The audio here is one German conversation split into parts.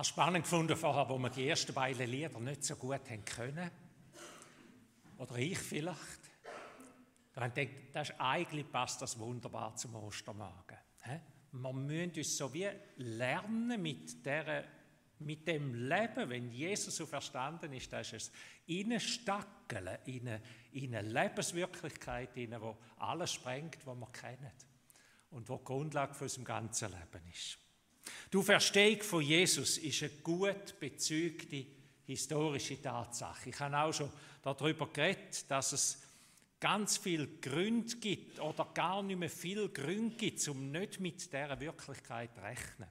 habe spannend gefunden vorher, wo wir die ersten beiden Lieder nicht so gut haben können. Oder ich vielleicht. Da habe ich gedacht, das ist, eigentlich passt das wunderbar zum Ostermagen. Wir müssen uns so wie lernen mit, der, mit dem Leben, wenn Jesus so verstanden ist, das ist es Innenstackeln in eine, in eine Lebenswirklichkeit, in die alles sprengt, was wir kennen und wo die Grundlage für unser ganzes Leben ist. Die Verstehung von Jesus ist eine gut bezügte historische Tatsache. Ich habe auch schon darüber geredet, dass es ganz viel Gründe gibt oder gar nicht mehr viel Gründe gibt, um nicht mit dieser Wirklichkeit zu rechnen.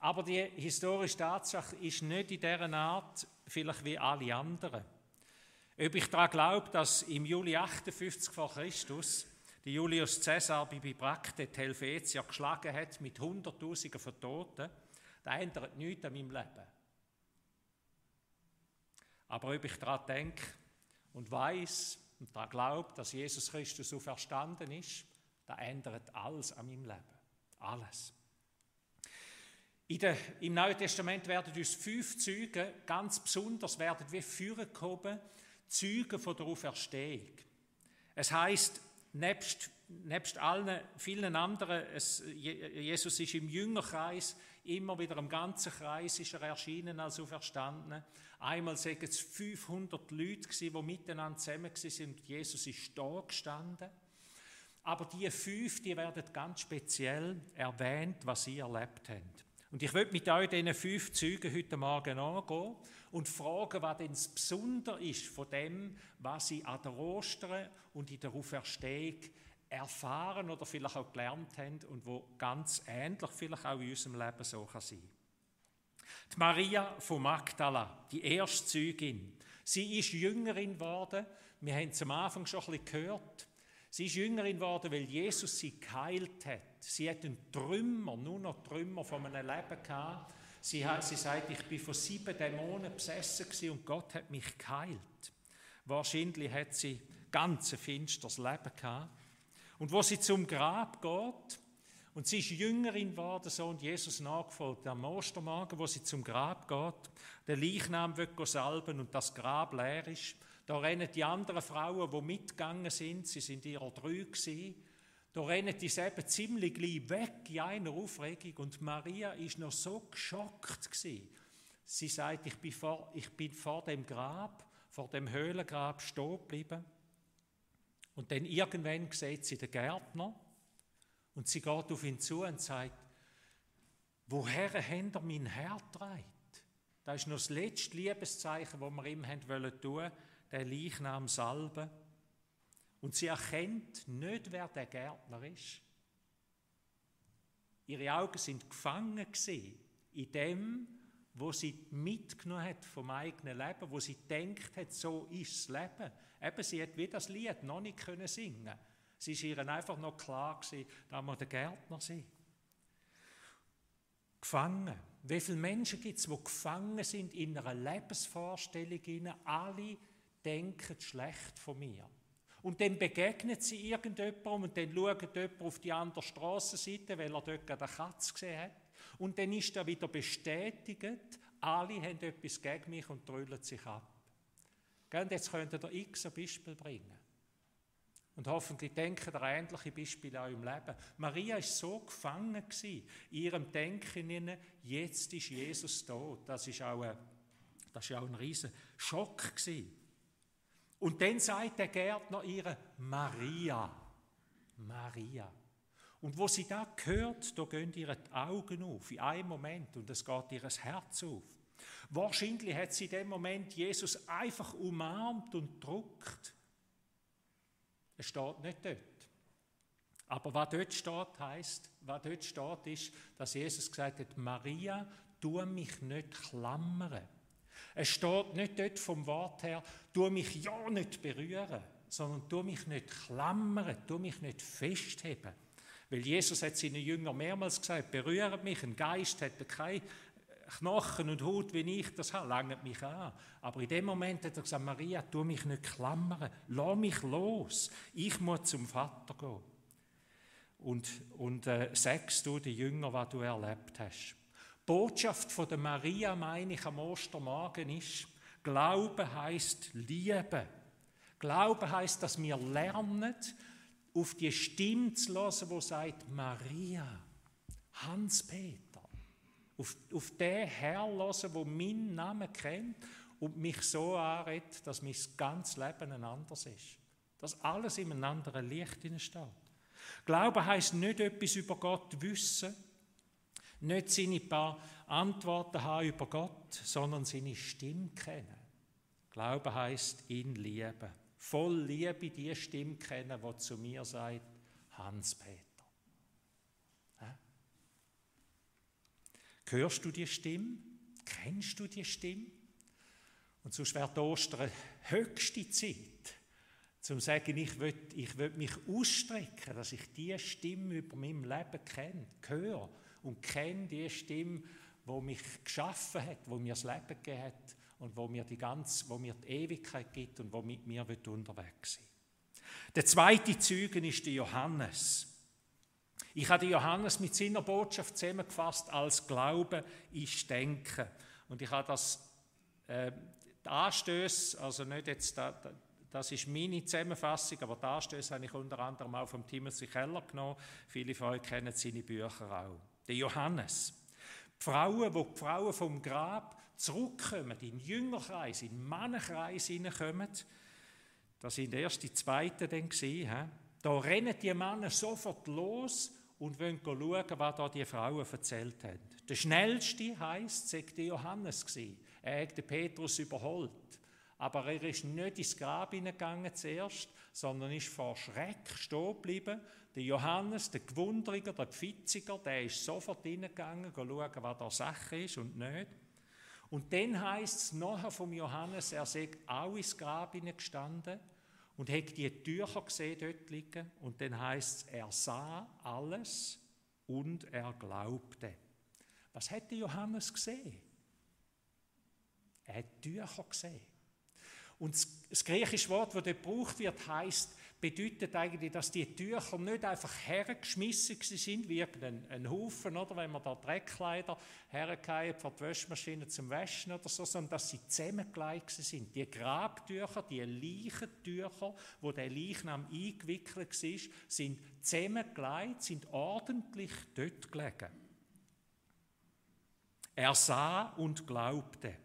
Aber die historische Tatsache ist nicht in dieser Art vielleicht wie alle anderen. Ob ich daran glaube, dass im Juli 58 vor Christus die Julius Caesar bei Bibrakte die Helvetier geschlagen hat mit Hunderttausenden von Toten, das ändert nichts an meinem Leben. Aber ob ich daran denke und weiß und daran glaube, dass Jesus Christus so verstanden ist, das ändert alles an meinem Leben. Alles. Der, Im Neuen Testament werden uns fünf Züge ganz besonders werden wie führen kommen, Züge von der Auferstehung. Es heißt nebst, nebst allen vielen anderen, es, Jesus ist im Jüngerkreis, immer wieder im ganzen Kreis ist er erschienen als Auferstandene. Einmal sagen es 500 Leute, die miteinander zusammen waren und Jesus ist da gestanden. Aber die fünf, die werden ganz speziell erwähnt, was sie erlebt haben. Und ich möchte mit euch diesen fünf Zeugen heute Morgen angehen und fragen, was denn das Besondere ist von dem, was sie an der Ostern und in der Auferstehung erfahren oder vielleicht auch gelernt haben und wo ganz ähnlich vielleicht auch in unserem Leben so kann sein. Die Maria von Magdala, die erste Zeugin, sie ist Jüngerin geworden. Wir haben es am Anfang schon ein bisschen gehört. Sie ist Jüngerin geworden, weil Jesus sie geheilt hat. Sie hat einen Trümmer, nur noch Trümmer von einem Leben gehabt. Sie, hat, sie sagt, ich bin von sieben Dämonen besessen und Gott hat mich geheilt. Wahrscheinlich hat sie ganz ein finsteres Leben gehabt. Und wo sie zum Grab geht, und sie ist Jüngerin geworden, so und Jesus nachgefolgt am Ostermorgen, wo sie zum Grab geht, der Leichnam wird salben und das Grab leer ist. Da rennen die anderen Frauen, die mitgegangen sind, sie sind ihrer drei da rennen die eben ziemlich gleich weg in einer Aufregung und Maria ist noch so geschockt gewesen. Sie sagt, ich bin vor, ich bin vor dem Grab, vor dem Höhlengrab stehen geblieben. Und dann irgendwann sieht sie den Gärtner und sie geht auf ihn zu und sagt, woher habt ihr mein Herz getragen? Das ist noch das letzte Liebeszeichen, das wir ihm haben wollen der Leichnam salben. Und sie erkennt nicht, wer der Gärtner ist. Ihre Augen sind gefangen in dem, wo sie mitgenommen hat vom eigenen Leben, wo sie denkt hat, so ist das Leben. Eben, sie hat wie das Lied noch nicht können singen. Sie ist ihr einfach noch klar gewesen, da muss der Gärtner sein. Gefangen. Wie viele Menschen gibt es, die gefangen sind in einer Lebensvorstellung? Alle denken schlecht von mir. Und dann begegnet sie irgendjemandem und dann schaut jemand auf die andere Strassenseite, weil er dort eine Katze gesehen hat. Und dann ist er wieder bestätigt, alle haben etwas gegen mich und trüllen sich ab. Und jetzt könnt ihr x ein Beispiel bringen. Und hoffentlich denken ihr ähnliche Beispiele auch im Leben. Maria ist so gefangen in ihrem Denken, jetzt ist Jesus tot. Das ist auch ein, das ist auch ein riesen Schock gewesen. Und dann sagt der Gärtner ihr Maria. Maria. Und wo sie da hört, da gehen ihre Augen auf, in einem Moment, und es geht ihr Herz auf. Wahrscheinlich hat sie in dem Moment Jesus einfach umarmt und druckt. Es steht nicht dort. Aber was dort steht, heißt, was dort steht, ist, dass Jesus gesagt hat: Maria, tu mich nicht klammern. Es steht nicht dort vom Wort her, tu mich ja nicht berühren, sondern tu mich nicht klammern, tu mich nicht festheben. Weil Jesus hat seinen Jüngern mehrmals gesagt, berührt mich, ein Geist hat kein Knochen und Haut, wie ich das habe, langt mich an. Aber in dem Moment hat er gesagt, Maria, tu mich nicht klammern, lass mich los, ich muss zum Vater gehen. Und, und äh, sagst du den Jüngern, was du erlebt hast. Die Botschaft von der Maria, meine ich, am Ostermorgen ist, Glaube heißt Liebe. Glaube heißt, dass wir lernen, auf die Stimme zu hören, wo sagt Maria, Hans-Peter. Auf, auf den Herr hören, wo meinen Namen kennt und mich so anredet, dass mein ganzes Leben ein anderes ist. Dass alles in einem anderen Licht steht. Glaube heißt nicht etwas über Gott wissen, nicht seine paar Antworten haben über Gott, sondern seine Stimme kennen. Glaube heißt ihn lieben. Voll Liebe die Stimme kennen, die zu mir sagt, Hans-Peter. Hörst du die Stimme? Kennst du die Stimme? Und sonst wäre Ostern höchste Zeit, zum zu sagen, ich will, ich mich ausstrecken, dass ich die Stimme über meinem Leben kenne, höre und kenne die Stimme, wo mich geschaffen hat, wo mir das Leben gegeben hat und wo mir die ganze, wo mir die Ewigkeit gibt und wo mit mir wird unterwegs sein. Der zweite Zeugen ist der Johannes. Ich habe Johannes mit seiner Botschaft zusammengefasst als Glaube ist Denken. Und ich habe das äh, Anstöße, also nicht jetzt da, das ist meine Zusammenfassung, aber die Anstöße habe ich unter anderem auch vom Timothy Keller genommen. Viele von euch kennen seine Bücher auch. Der Johannes. Die Frauen, wo die Frauen vom Grab zurückkommen, in den Jüngerkreis, in den Mannenkreis hineinkommen, das sind erst die Zweiten dann gewesen, da rennen die Männer sofort los und wollen schauen, was da die Frauen erzählt haben. Der schnellste heisst, sagt Johannes gewesen. Er hat den Petrus überholt. Aber er ist nicht ins Grab hineingegangen zuerst, sondern ist vor Schreck stehen geblieben. Der Johannes, der Gewundriger, der Pfitziger, der ist sofort hineingegangen, schauen, was da Sache ist und nicht. Und dann heißt es nachher vom Johannes, er sei auch ins Grab hineingestanden und hat die Tücher gesehen dort liegen. Und dann heißt es, er sah alles und er glaubte. Was hat Johannes gesehen? Er hat Tücher gesehen. Und das griechische Wort, das dort gebraucht wird, heißt bedeutet eigentlich, dass die Tücher nicht einfach hergeschmissen sind, wie ein Haufen, oder wenn man da Dreckkleider hergehen vor die Waschmaschine zum Waschen oder so, sondern dass sie zusammengelegt sind. Die Grabtücher, die Leichentücher, wo der Leichnam eingewickelt war, sind zusammengelegt, sind ordentlich dort gelegen. Er sah und glaubte.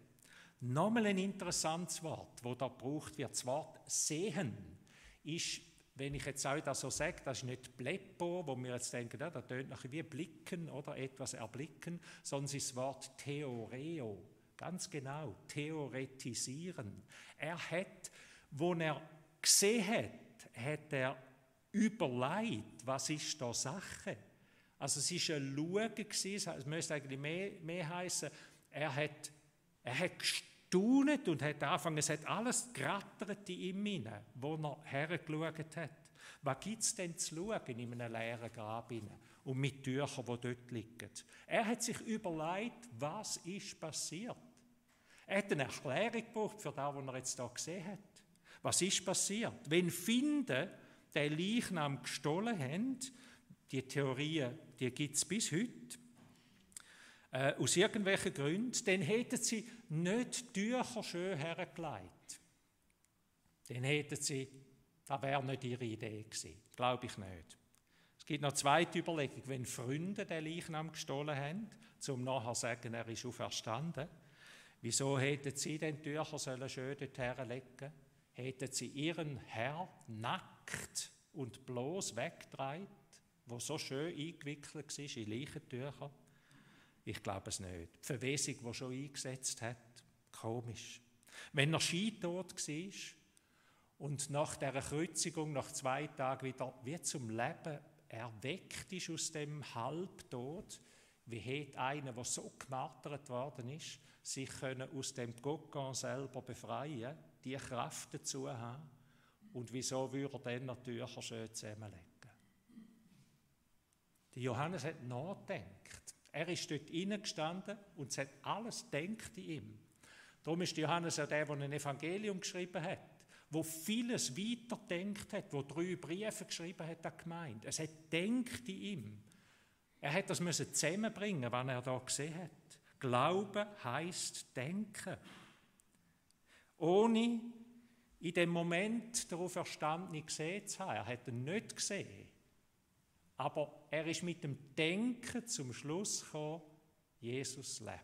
Nochmal ein interessantes Wort, wo da gebraucht wird. Das Wort sehen ist wenn ich jetzt auch das so sage, das ist nicht Pleppo, wo wir jetzt denken, ja, das tönt nachher wie blicken oder etwas erblicken, sondern es ist das Wort Theoreo. Ganz genau, theoretisieren. Er hat, wo er gesehen hat, hat er überlegt, was ist da Sache. Also es ist ein Schauen es müsste eigentlich mehr, mehr heißen, er hat, er hat gestaunet und hat angefangen, es hat alles gerattert in ihm hinein, wo er hergeschaut hat. Was gibt es denn zu schauen in einem leeren Grab und mit Tüchern, die dort liegen? Er hat sich überlegt, was ist passiert. Er hat eine Erklärung gebraucht für das, was er jetzt hier gesehen hat. Was ist passiert? Wenn Finden den Leichnam gestohlen haben, die Theorien, die gibt es bis heute, äh, aus irgendwelchen Gründen, dann hätten sie nicht Tücher schön hergelegt. Dann hätten sie, das wäre nicht ihre Idee gewesen. Glaube ich nicht. Es gibt noch zweite Überlegung. Wenn Freunde den Leichnam gestohlen haben, zum nachher zu sagen, er ist auferstanden, wieso hätten sie den Tücher sollen schön dort herlegen Hätten sie ihren Herr nackt und bloß weggetragen, wo so schön eingewickelt war in Leichentücher? Ich glaube es nicht. Die Verwesung, die schon eingesetzt hat, komisch. Wenn er scheintot war und nach der Kreuzigung, nach zwei Tagen wieder wie zum Leben erweckt ist aus dem Halbtod, wie hätte einer, der so gemartert worden ist, sich können aus dem Kokon selber befreien, die Kraft dazu haben und wieso würde er dann natürlich schön zusammenlegen? Der Johannes hat nachgedacht. Er ist dort gestanden und es hat alles denkt in ihm. Darum ist Johannes auch der, der ein Evangelium geschrieben hat, wo vieles weiterdenkt hat, wo drei Briefe geschrieben hat an die. Es hat denkt in ihm. Er hat das müssen zusammenbringen, was er da gesehen hat. Glauben heißt denken. Ohne in dem Moment darauf Auferstandene gesehen zu haben. Er hat ihn nicht gesehen. Aber er ist mit dem Denken zum Schluss gekommen, Jesus lebt.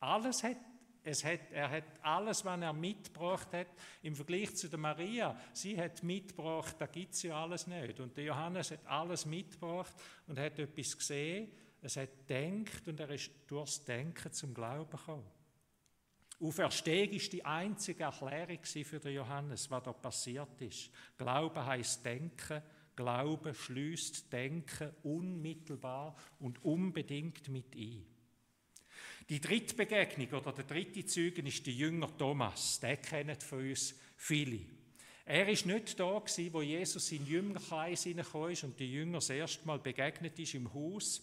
Alles hat, es hat, er hat alles, was er mitgebracht hat, im Vergleich zu der Maria, sie hat mitgebracht, da gibt es ja alles nicht. Und der Johannes hat alles mitgebracht und hat etwas gesehen, es hat denkt und er ist durchs Denken zum Glauben gekommen. Auferstehung ist die einzige Erklärung für den Johannes, was da passiert ist. Glaube heißt Denken, Glaube schließt Denken unmittelbar und unbedingt mit ein. Die dritte Begegnung oder der dritte Zeugen ist der Jünger Thomas. Der kennt von uns viele. Er ist nicht da gewesen, wo Jesus in Jüngerkreis hineingekommen ist und die Jünger das erste Mal begegnet ist im Haus.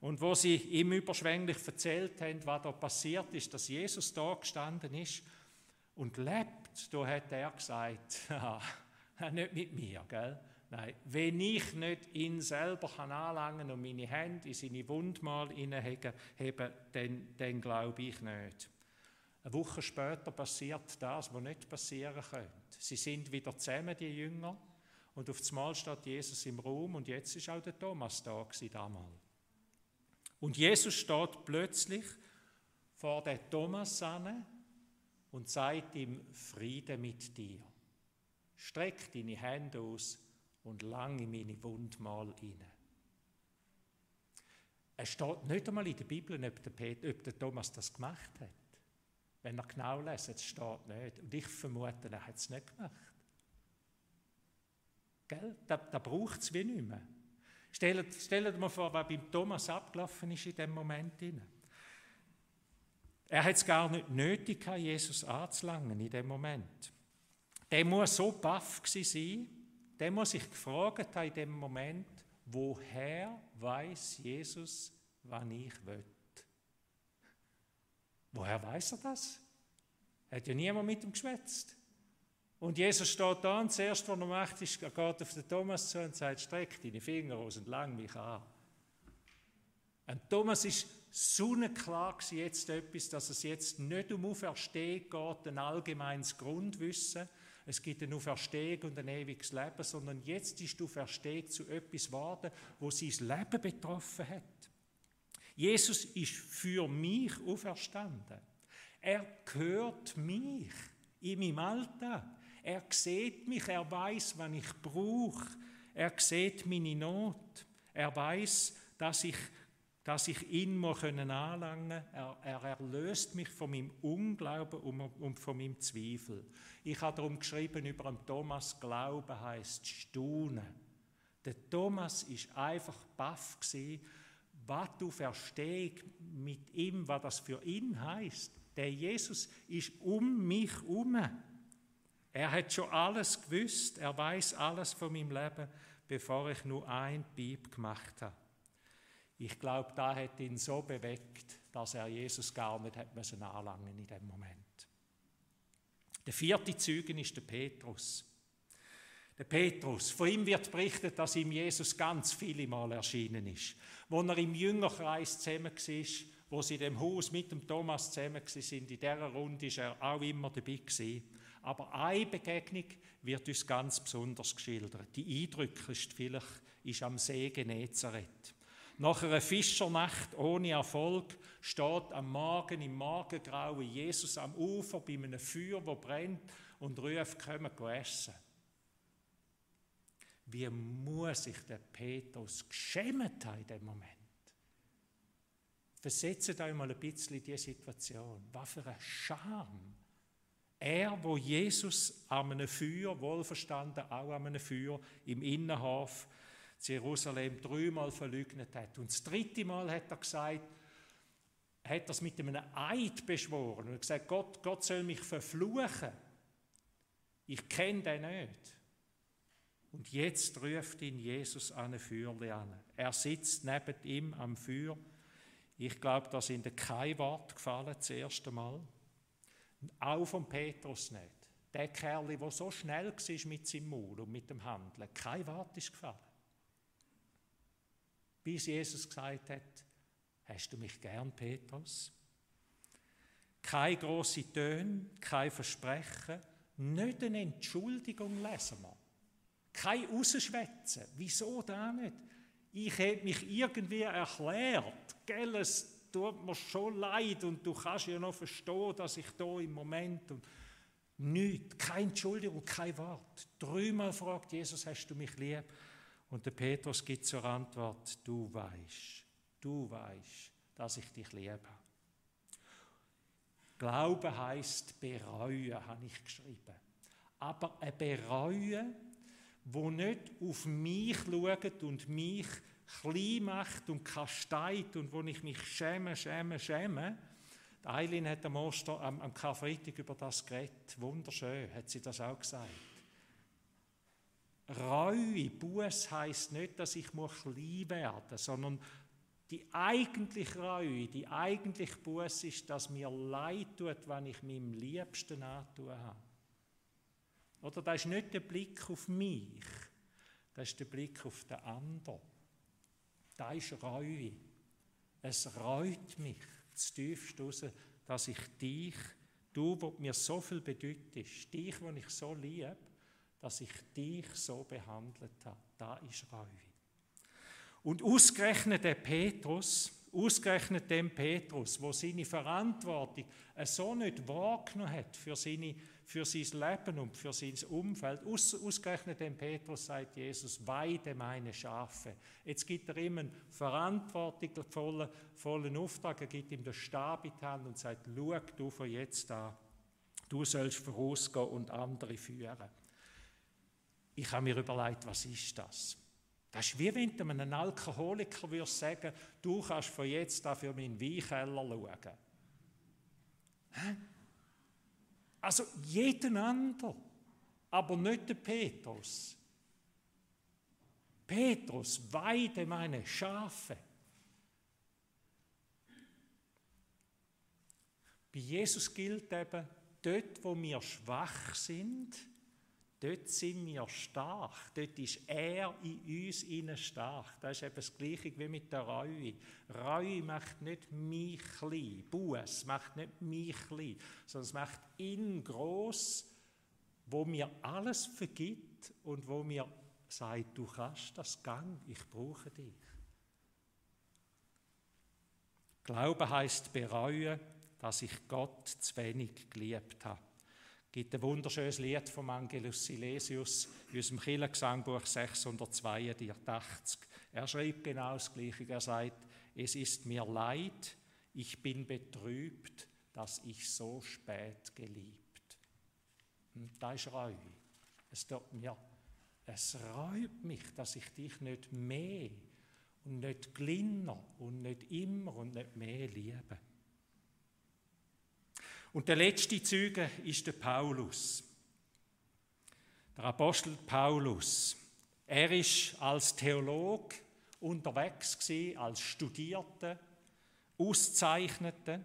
Und wo sie ihm überschwänglich erzählt haben, was da passiert ist, dass Jesus da gestanden ist und lebt, da hat er gesagt, nicht mit mir, gell? Nein, wenn ich nicht ihn selber kann anlangen und meine Hände in seine Wundmal hineinheben, dann, dann glaube ich nicht. Eine Woche später passiert das, was nicht passieren könnte. Sie sind wieder zusammen, die Jünger, und auf einmal steht Jesus im Raum und jetzt ist auch der Thomas da damals. Und Jesus steht plötzlich vor der Thomas an und sagt ihm Friede mit dir. Streck deine Hände aus und lang in meine Wundmal rein. Es steht nicht einmal in der Bibel, ob der, Peter, ob der Thomas das gemacht hat. Wenn er genau lässt, es steht nicht. Und ich vermute, er hat es nicht gemacht. Gell? Da, da braucht es wie nicht mehr. Stellt, stellt mal vor, was beim Thomas abgelaufen ist in dem Moment. Er hat es gar nicht nötig, Jesus anzulangen in dem Moment. Der muss so baff sein, der muss sich gefragt haben in dem Moment, woher weiß Jesus, wann ich will? Woher weiß er das? Hat ja niemand mit ihm geschwätzt. Und Jesus steht da und das Erste, was er macht, ist, er geht auf den Thomas zu und sagt, streck deine Finger aus und lang mich an. Und Thomas ist sonnenklar jetzt etwas, dass es jetzt nicht um Auferstehung geht, ein allgemeines Grundwissen, es gibt eine Auferstehung und ein ewiges Leben, sondern jetzt ist die Auferstehung zu etwas geworden, wo sein Leben betroffen hat. Jesus ist für mich auferstanden. Er gehört mich in meinem Alltag. Er sieht mich, er weiß, wann ich brauche. Er sieht meine Not. Er weiß, dass ich, dass ich ihn mal anlangen können. Er, er erlöst mich von meinem Unglauben und von meinem Zweifel. Ich habe darum geschrieben über den Thomas, Glauben heißt Staunen. Der Thomas ist einfach baff gewesen, was du verstehst mit ihm, was das für ihn heißt. Der Jesus ist um mich herum. Er hat schon alles gewusst, er weiß alles von meinem Leben, bevor ich nur ein Piep gemacht habe. Ich glaube, da hat ihn so bewegt, dass er Jesus gar nicht hat müssen anlangen in dem Moment. Der vierte Zeugen ist der Petrus. Der Petrus, von ihm wird berichtet, dass ihm Jesus ganz viele Mal erschienen ist. Wo er im Jüngerkreis zusammen war, wo sie in dem Haus mit dem Thomas zusammen sind, in dieser Runde ist er auch immer dabei gewesen. Aber eine Begegnung wird uns ganz besonders geschildert. Die eindrücklichste vielleicht ist am See Genezareth. Nach einer Fischernacht ohne Erfolg steht am Morgen im Morgengrauen Jesus am Ufer bei einem Feuer, das brennt und ruft, kommen essen. Wie muss sich der Petrus geschämt haben in dem Moment? Versetzt euch mal ein bisschen in diese Situation. Was für eine Scham er, wo Jesus an einem Feuer, wohlverstanden auch an einem Feuer im Innenhof Jerusalem dreimal verleugnet hat. Und das dritte Mal hat er gesagt, hat es mit einem Eid beschworen und gesagt, Gott, Gott soll mich verfluchen. Ich kenne den nicht. Und jetzt ruft ihn Jesus an ein Feuerle an. Er sitzt neben ihm am Feuer. Ich glaube, da sind kein Wort gefallen das erste Mal. Auch von Petrus nicht. Der Kerl, der so schnell war mit seinem Maul und mit dem Handeln, kein Wort ist gefallen. Bis Jesus gesagt hat, Hast du mich gern, Petrus? Keine grosse Töne, kein Versprechen, nicht eine Entschuldigung lesen wir. Kein Rausschwätzen. Wieso da nicht? Ich hätte mich irgendwie erklärt. Gell, es tut mir schon leid und du kannst ja noch verstehen, dass ich da im Moment und nichts, keine Entschuldigung, kein Wort. Dreimal fragt Jesus, hast du mich lieb? Und der Petrus gibt zur Antwort, du weißt, du weißt, dass ich dich liebe. Glaube heißt bereuen, habe ich geschrieben. Aber ein Bereuen, wo nicht auf mich schaut und mich klein macht und kasteit und wo ich mich schäme, schäme, schäme. Die Eileen hat am, Oster, am, am Karfreitag über das geredet. Wunderschön, hat sie das auch gesagt. Reue, Buß heißt nicht, dass ich klein werden muss, sondern die eigentliche Reue, die eigentliche Buß ist, dass mir leid tut, wenn ich meinem Liebsten antun habe. Oder das ist nicht der Blick auf mich, das ist der Blick auf den anderen. Das ist Reue. Es reut mich zu tiefst raus, dass ich dich, du, wo mir so viel bedeutest, dich, wo ich so liebe, dass ich dich so behandelt habe. Da ist Reue. Und ausgerechnet der Petrus, ausgerechnet dem Petrus, wo seine Verantwortung so nicht wahrgenommen hat für seine für sein Leben und für sein Umfeld. Aus, ausgerechnet dem Petrus sagt Jesus, weide meine Schafe. Jetzt gibt er ihm einen verantwortungsvollen vollen Auftrag, er gibt ihm den Stab in die Hand und sagt, schau du von jetzt an, du sollst vorausgehen und andere führen. Ich habe mir überlegt, was ist das? Das ist wie wenn du einem Alkoholiker würdest sagen, du kannst von jetzt an für meinen Weinkeller schauen. Hä? Also jeden anderen, aber nicht der Petrus. Petrus, weide meine Schafe. Bei Jesus gilt eben, dort, wo wir schwach sind, Dort sind wir stark. Dort ist er in uns innen stark. Das ist eben das Gleiche wie mit der Reue. Reue macht nicht mich klein. Buß macht nicht mich klein, sondern es macht ihn groß, wo mir alles vergibt und wo mir sagt, du kannst das Gang, ich brauche dich. Glaube heißt bereuen, dass ich Gott zu wenig geliebt habe gibt ein wunderschönes Lied vom Angelus Silesius in unserem Kirchengesangbuch 682. Er schreibt genau das Gleiche. Er sagt, es ist mir leid, ich bin betrübt, dass ich so spät geliebt. Und das ist Reue. Es tut mir, es reut mich, dass ich dich nicht mehr und nicht glinner und nicht immer und nicht mehr liebe. Und der letzte Zeuge ist der Paulus. Der Apostel Paulus. Er ist als Theolog unterwegs gewesen, als Studierter, Auszeichnete.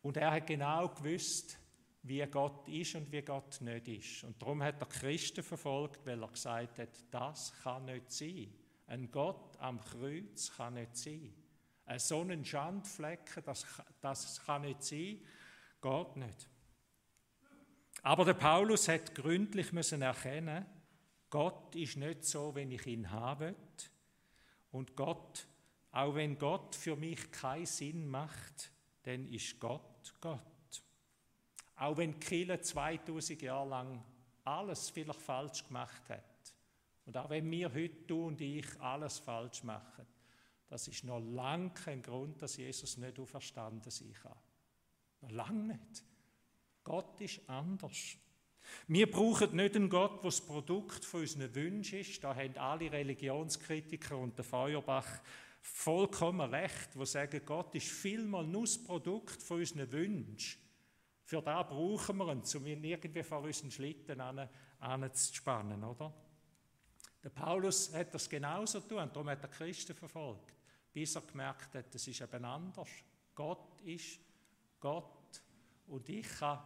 Und er hat genau gewusst, wie Gott ist und wie Gott nicht ist. Und darum hat er Christen verfolgt, weil er gesagt hat, das kann nicht sein. Ein Gott am Kreuz kann nicht sein. So ein Schandflecken, das, das kann nicht sein, geht nicht. Aber der Paulus hat gründlich müssen erkennen, Gott ist nicht so, wenn ich ihn habe. Und Gott, auch wenn Gott für mich keinen Sinn macht, dann ist Gott Gott. Auch wenn Kille 2000 Jahre lang alles vielleicht falsch gemacht hat. Und auch wenn wir heute, du und ich, alles falsch machen. Das ist noch lange kein Grund, dass Jesus nicht auferstanden sein kann. Noch lange nicht. Gott ist anders. Wir brauchen nicht einen Gott, der das Produkt von unseren Wünschen ist. Da haben alle Religionskritiker und der Feuerbach vollkommen recht, die sagen, Gott ist vielmal nur das Produkt von unseren Wünschen. Für da brauchen wir ihn, um ihn irgendwie vor unseren Schlitten anzuspannen, oder? Der Paulus hat das genauso tun, darum hat er Christen verfolgt bis er gemerkt hat, es ist eben anders. Gott ist Gott und ich kann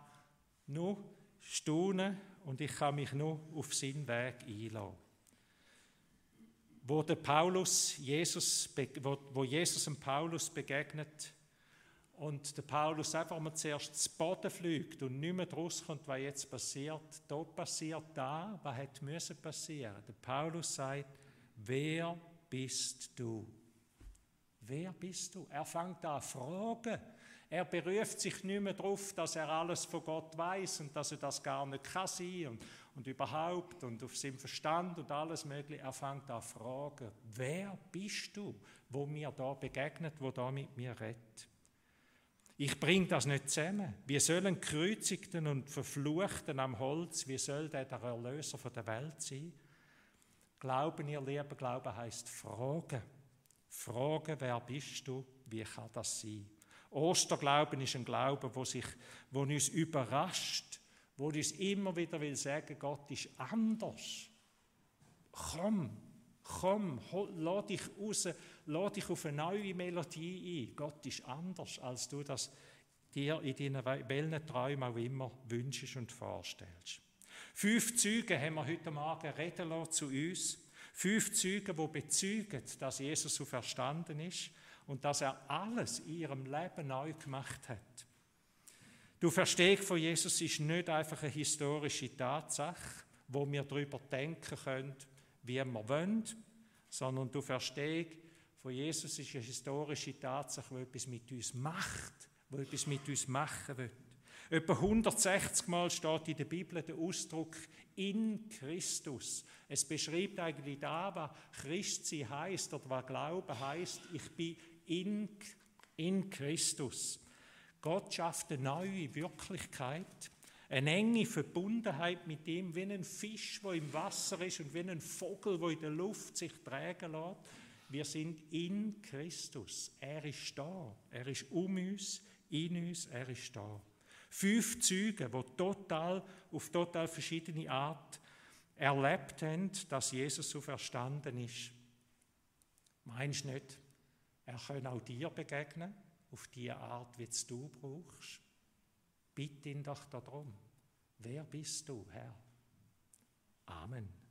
nur staunen und ich kann mich nur auf seinen Weg einladen. wo der Paulus Jesus, wo, wo Jesus dem Paulus begegnet und der Paulus einfach mal zuerst zu Boden fliegt und nicht mehr rauskommt, was jetzt passiert. Da passiert da, was hätte müssen passieren. Der Paulus sagt, wer bist du? Wer bist du? Er fängt an zu fragen. Er beruft sich nicht mehr darauf, dass er alles von Gott weiß und dass er das gar nicht kann sein und, und überhaupt und auf seinen Verstand und alles Mögliche. Er fängt an zu fragen, wer bist du, wo mir da begegnet, wo da mit mir redet? Ich bringe das nicht zusammen. Wie sollen Kreuzigten und Verfluchten am Holz, wie soll der der Erlöser der Welt sein? Glauben, ihr Lieben, Glauben heißt fragen. Fragen, wer bist du? Wie kann das sein? Osterglauben ist ein Glaube, wo, sich, wo uns überrascht, wo uns immer wieder will sagen, Gott ist anders. Komm, komm, lass dich raus, lass dich auf eine neue Melodie ein. Gott ist anders, als du das dir in deinen welchen Träumen auch immer wünschst und vorstellst. Fünf Züge haben wir heute Morgen reden lassen zu uns. Fünf Züge, die bezeugen, dass Jesus so verstanden ist und dass er alles in ihrem Leben neu gemacht hat. Du Verstehst von Jesus ist nicht einfach eine historische Tatsache, wo wir darüber denken können, wie wir wollen, sondern du Verstehst von Jesus ist eine historische Tatsache, die etwas mit uns macht, die etwas mit uns machen will. Etwa 160 Mal steht in der Bibel der Ausdruck in Christus. Es beschreibt eigentlich da, was Christsein heißt oder was Glauben heißt. Ich bin in, in Christus. Gott schafft eine neue Wirklichkeit, eine enge Verbundenheit mit ihm, wie ein Fisch, wo im Wasser ist und wie ein Vogel, wo in der Luft sich tragen lässt. Wir sind in Christus. Er ist da. Er ist um uns, in uns. Er ist da. Fünf Züge, die total, auf total verschiedene Art erlebt haben, dass Jesus so verstanden ist. Meinst du nicht, er kann auch dir begegnen, auf die Art, wie es du brauchst? Bitte ihn doch darum. Wer bist du, Herr? Amen.